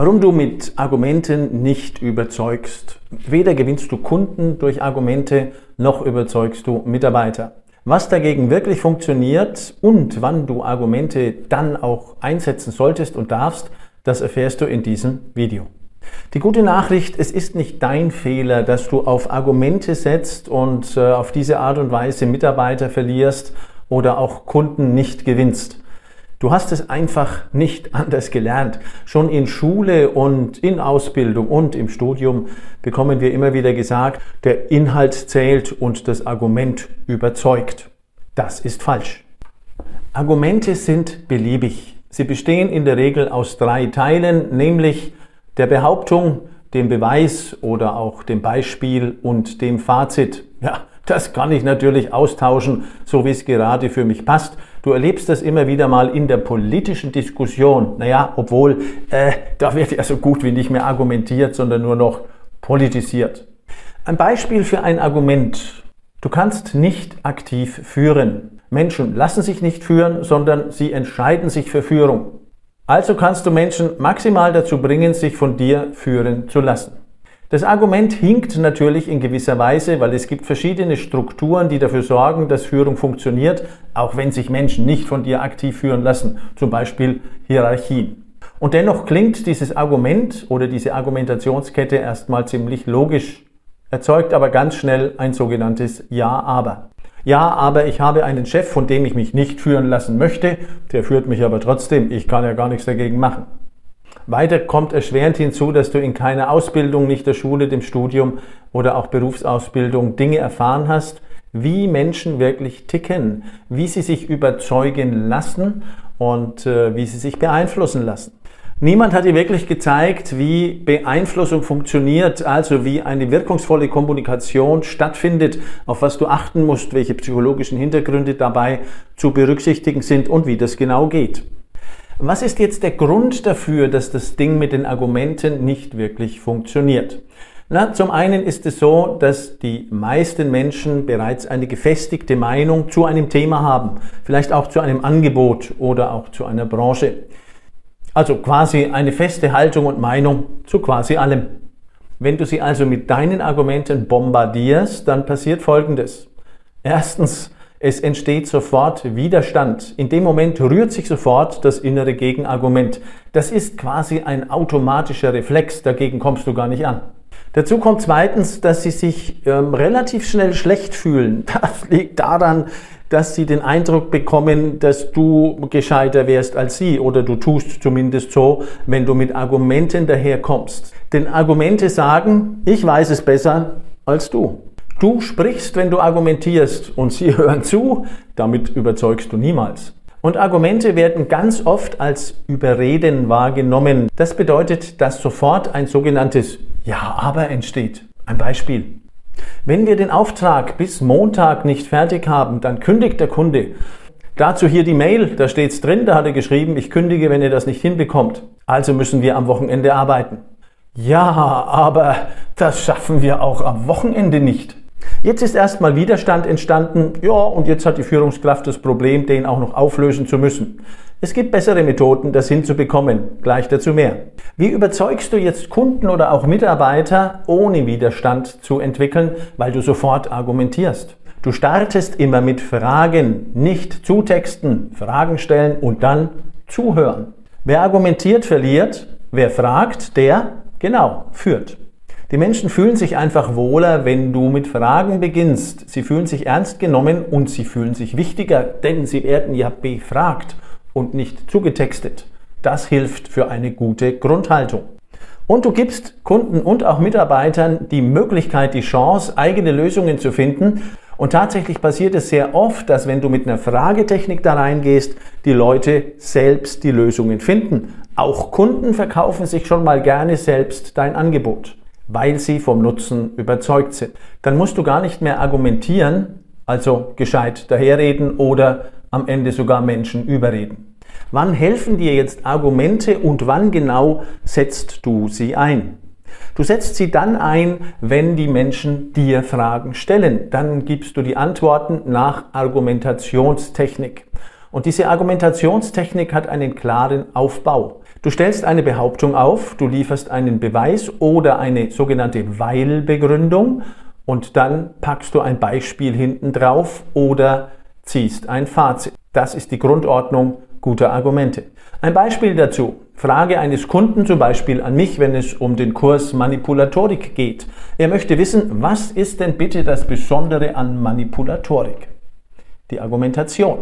Warum du mit Argumenten nicht überzeugst. Weder gewinnst du Kunden durch Argumente, noch überzeugst du Mitarbeiter. Was dagegen wirklich funktioniert und wann du Argumente dann auch einsetzen solltest und darfst, das erfährst du in diesem Video. Die gute Nachricht, es ist nicht dein Fehler, dass du auf Argumente setzt und äh, auf diese Art und Weise Mitarbeiter verlierst oder auch Kunden nicht gewinnst. Du hast es einfach nicht anders gelernt. Schon in Schule und in Ausbildung und im Studium bekommen wir immer wieder gesagt, der Inhalt zählt und das Argument überzeugt. Das ist falsch. Argumente sind beliebig. Sie bestehen in der Regel aus drei Teilen, nämlich der Behauptung, dem Beweis oder auch dem Beispiel und dem Fazit. Ja, das kann ich natürlich austauschen, so wie es gerade für mich passt. Du erlebst das immer wieder mal in der politischen Diskussion. Naja, obwohl, äh, da wird ja so gut wie nicht mehr argumentiert, sondern nur noch politisiert. Ein Beispiel für ein Argument. Du kannst nicht aktiv führen. Menschen lassen sich nicht führen, sondern sie entscheiden sich für Führung. Also kannst du Menschen maximal dazu bringen, sich von dir führen zu lassen. Das Argument hinkt natürlich in gewisser Weise, weil es gibt verschiedene Strukturen, die dafür sorgen, dass Führung funktioniert, auch wenn sich Menschen nicht von dir aktiv führen lassen, zum Beispiel Hierarchien. Und dennoch klingt dieses Argument oder diese Argumentationskette erstmal ziemlich logisch, erzeugt aber ganz schnell ein sogenanntes Ja-Aber. Ja, aber ich habe einen Chef, von dem ich mich nicht führen lassen möchte, der führt mich aber trotzdem, ich kann ja gar nichts dagegen machen. Weiter kommt erschwerend hinzu, dass du in keiner Ausbildung, nicht der Schule, dem Studium oder auch Berufsausbildung Dinge erfahren hast, wie Menschen wirklich ticken, wie sie sich überzeugen lassen und äh, wie sie sich beeinflussen lassen. Niemand hat dir wirklich gezeigt, wie Beeinflussung funktioniert, also wie eine wirkungsvolle Kommunikation stattfindet, auf was du achten musst, welche psychologischen Hintergründe dabei zu berücksichtigen sind und wie das genau geht. Was ist jetzt der Grund dafür, dass das Ding mit den Argumenten nicht wirklich funktioniert? Na, zum einen ist es so, dass die meisten Menschen bereits eine gefestigte Meinung zu einem Thema haben, vielleicht auch zu einem Angebot oder auch zu einer Branche. Also quasi eine feste Haltung und Meinung zu quasi allem. Wenn du sie also mit deinen Argumenten bombardierst, dann passiert Folgendes. Erstens, es entsteht sofort Widerstand. In dem Moment rührt sich sofort das innere Gegenargument. Das ist quasi ein automatischer Reflex, dagegen kommst du gar nicht an. Dazu kommt zweitens, dass sie sich ähm, relativ schnell schlecht fühlen. Das liegt daran, dass sie den Eindruck bekommen, dass du gescheiter wärst als sie oder du tust zumindest so, wenn du mit Argumenten daherkommst. Denn Argumente sagen, ich weiß es besser als du. Du sprichst, wenn du argumentierst und sie hören zu, damit überzeugst du niemals. Und Argumente werden ganz oft als Überreden wahrgenommen. Das bedeutet, dass sofort ein sogenanntes Ja, aber entsteht. Ein Beispiel. Wenn wir den Auftrag bis Montag nicht fertig haben, dann kündigt der Kunde. Dazu hier die Mail, da steht's drin, da hat er geschrieben, ich kündige, wenn ihr das nicht hinbekommt. Also müssen wir am Wochenende arbeiten. Ja, aber das schaffen wir auch am Wochenende nicht. Jetzt ist erstmal Widerstand entstanden, ja, und jetzt hat die Führungskraft das Problem, den auch noch auflösen zu müssen. Es gibt bessere Methoden, das hinzubekommen. Gleich dazu mehr. Wie überzeugst du jetzt Kunden oder auch Mitarbeiter, ohne Widerstand zu entwickeln, weil du sofort argumentierst? Du startest immer mit Fragen, nicht zutexten, Fragen stellen und dann zuhören. Wer argumentiert, verliert. Wer fragt, der, genau, führt. Die Menschen fühlen sich einfach wohler, wenn du mit Fragen beginnst. Sie fühlen sich ernst genommen und sie fühlen sich wichtiger, denn sie werden ja befragt und nicht zugetextet. Das hilft für eine gute Grundhaltung. Und du gibst Kunden und auch Mitarbeitern die Möglichkeit, die Chance, eigene Lösungen zu finden. Und tatsächlich passiert es sehr oft, dass wenn du mit einer Fragetechnik da reingehst, die Leute selbst die Lösungen finden. Auch Kunden verkaufen sich schon mal gerne selbst dein Angebot, weil sie vom Nutzen überzeugt sind. Dann musst du gar nicht mehr argumentieren, also gescheit daherreden oder am Ende sogar Menschen überreden. Wann helfen dir jetzt Argumente und wann genau setzt du sie ein? Du setzt sie dann ein, wenn die Menschen dir Fragen stellen. Dann gibst du die Antworten nach Argumentationstechnik. Und diese Argumentationstechnik hat einen klaren Aufbau. Du stellst eine Behauptung auf, du lieferst einen Beweis oder eine sogenannte Weil-Begründung und dann packst du ein Beispiel hinten drauf oder ziehst ein Fazit. Das ist die Grundordnung guter Argumente. Ein Beispiel dazu. Frage eines Kunden zum Beispiel an mich, wenn es um den Kurs Manipulatorik geht. Er möchte wissen, was ist denn bitte das Besondere an Manipulatorik? Die Argumentation.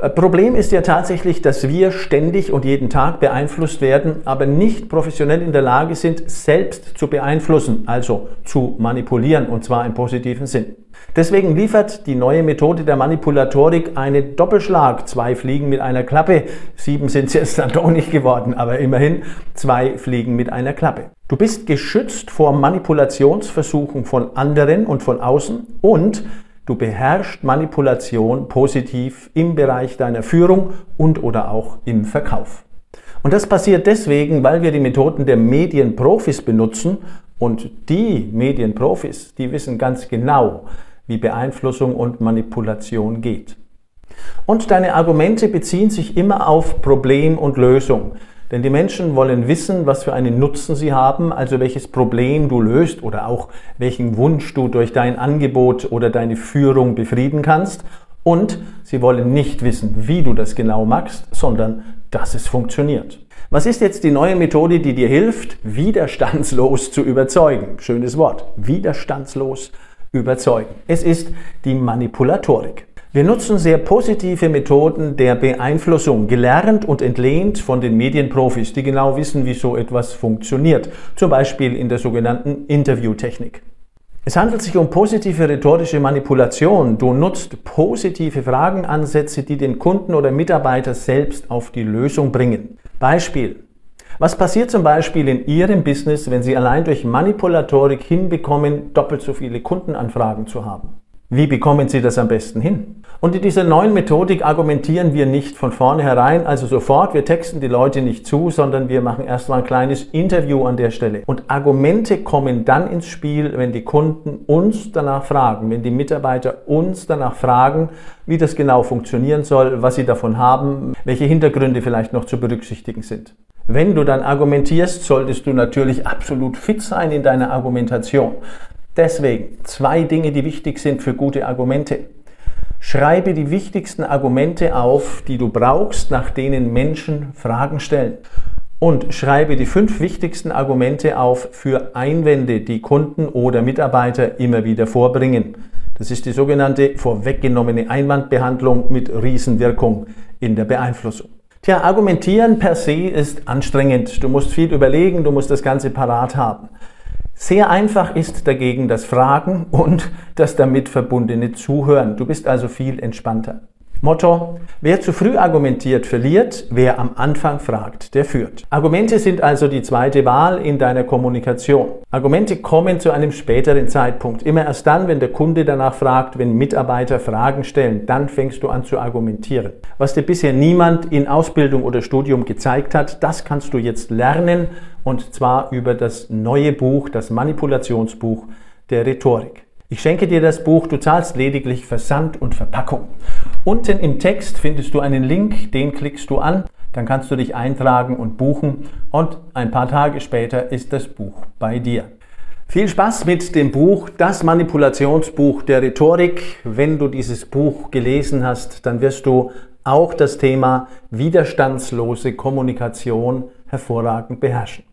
Äh, Problem ist ja tatsächlich, dass wir ständig und jeden Tag beeinflusst werden, aber nicht professionell in der Lage sind, selbst zu beeinflussen, also zu manipulieren, und zwar im positiven Sinn. Deswegen liefert die neue Methode der Manipulatorik einen Doppelschlag. Zwei Fliegen mit einer Klappe. Sieben sind es jetzt dann doch nicht geworden, aber immerhin zwei Fliegen mit einer Klappe. Du bist geschützt vor Manipulationsversuchen von anderen und von außen und Du beherrschst Manipulation positiv im Bereich deiner Führung und oder auch im Verkauf. Und das passiert deswegen, weil wir die Methoden der Medienprofis benutzen und die Medienprofis, die wissen ganz genau, wie Beeinflussung und Manipulation geht. Und deine Argumente beziehen sich immer auf Problem und Lösung. Denn die Menschen wollen wissen, was für einen Nutzen sie haben, also welches Problem du löst oder auch welchen Wunsch du durch dein Angebot oder deine Führung befrieden kannst. Und sie wollen nicht wissen, wie du das genau machst, sondern dass es funktioniert. Was ist jetzt die neue Methode, die dir hilft, widerstandslos zu überzeugen? Schönes Wort. Widerstandslos überzeugen. Es ist die Manipulatorik. Wir nutzen sehr positive Methoden der Beeinflussung, gelernt und entlehnt von den Medienprofis, die genau wissen, wie so etwas funktioniert, zum Beispiel in der sogenannten Interviewtechnik. Es handelt sich um positive rhetorische Manipulation. Du nutzt positive Fragenansätze, die den Kunden oder Mitarbeiter selbst auf die Lösung bringen. Beispiel. Was passiert zum Beispiel in Ihrem Business, wenn Sie allein durch Manipulatorik hinbekommen, doppelt so viele Kundenanfragen zu haben? Wie bekommen Sie das am besten hin? Und in dieser neuen Methodik argumentieren wir nicht von vornherein, also sofort, wir texten die Leute nicht zu, sondern wir machen erstmal ein kleines Interview an der Stelle. Und Argumente kommen dann ins Spiel, wenn die Kunden uns danach fragen, wenn die Mitarbeiter uns danach fragen, wie das genau funktionieren soll, was sie davon haben, welche Hintergründe vielleicht noch zu berücksichtigen sind. Wenn du dann argumentierst, solltest du natürlich absolut fit sein in deiner Argumentation. Deswegen zwei Dinge, die wichtig sind für gute Argumente. Schreibe die wichtigsten Argumente auf, die du brauchst, nach denen Menschen Fragen stellen. Und schreibe die fünf wichtigsten Argumente auf für Einwände, die Kunden oder Mitarbeiter immer wieder vorbringen. Das ist die sogenannte vorweggenommene Einwandbehandlung mit Riesenwirkung in der Beeinflussung. Tja, argumentieren per se ist anstrengend. Du musst viel überlegen, du musst das Ganze parat haben. Sehr einfach ist dagegen das Fragen und das damit verbundene Zuhören. Du bist also viel entspannter. Motto, wer zu früh argumentiert, verliert, wer am Anfang fragt, der führt. Argumente sind also die zweite Wahl in deiner Kommunikation. Argumente kommen zu einem späteren Zeitpunkt. Immer erst dann, wenn der Kunde danach fragt, wenn Mitarbeiter Fragen stellen, dann fängst du an zu argumentieren. Was dir bisher niemand in Ausbildung oder Studium gezeigt hat, das kannst du jetzt lernen und zwar über das neue Buch, das Manipulationsbuch der Rhetorik. Ich schenke dir das Buch, du zahlst lediglich Versand und Verpackung. Unten im Text findest du einen Link, den klickst du an, dann kannst du dich eintragen und buchen und ein paar Tage später ist das Buch bei dir. Viel Spaß mit dem Buch, das Manipulationsbuch der Rhetorik. Wenn du dieses Buch gelesen hast, dann wirst du auch das Thema widerstandslose Kommunikation hervorragend beherrschen.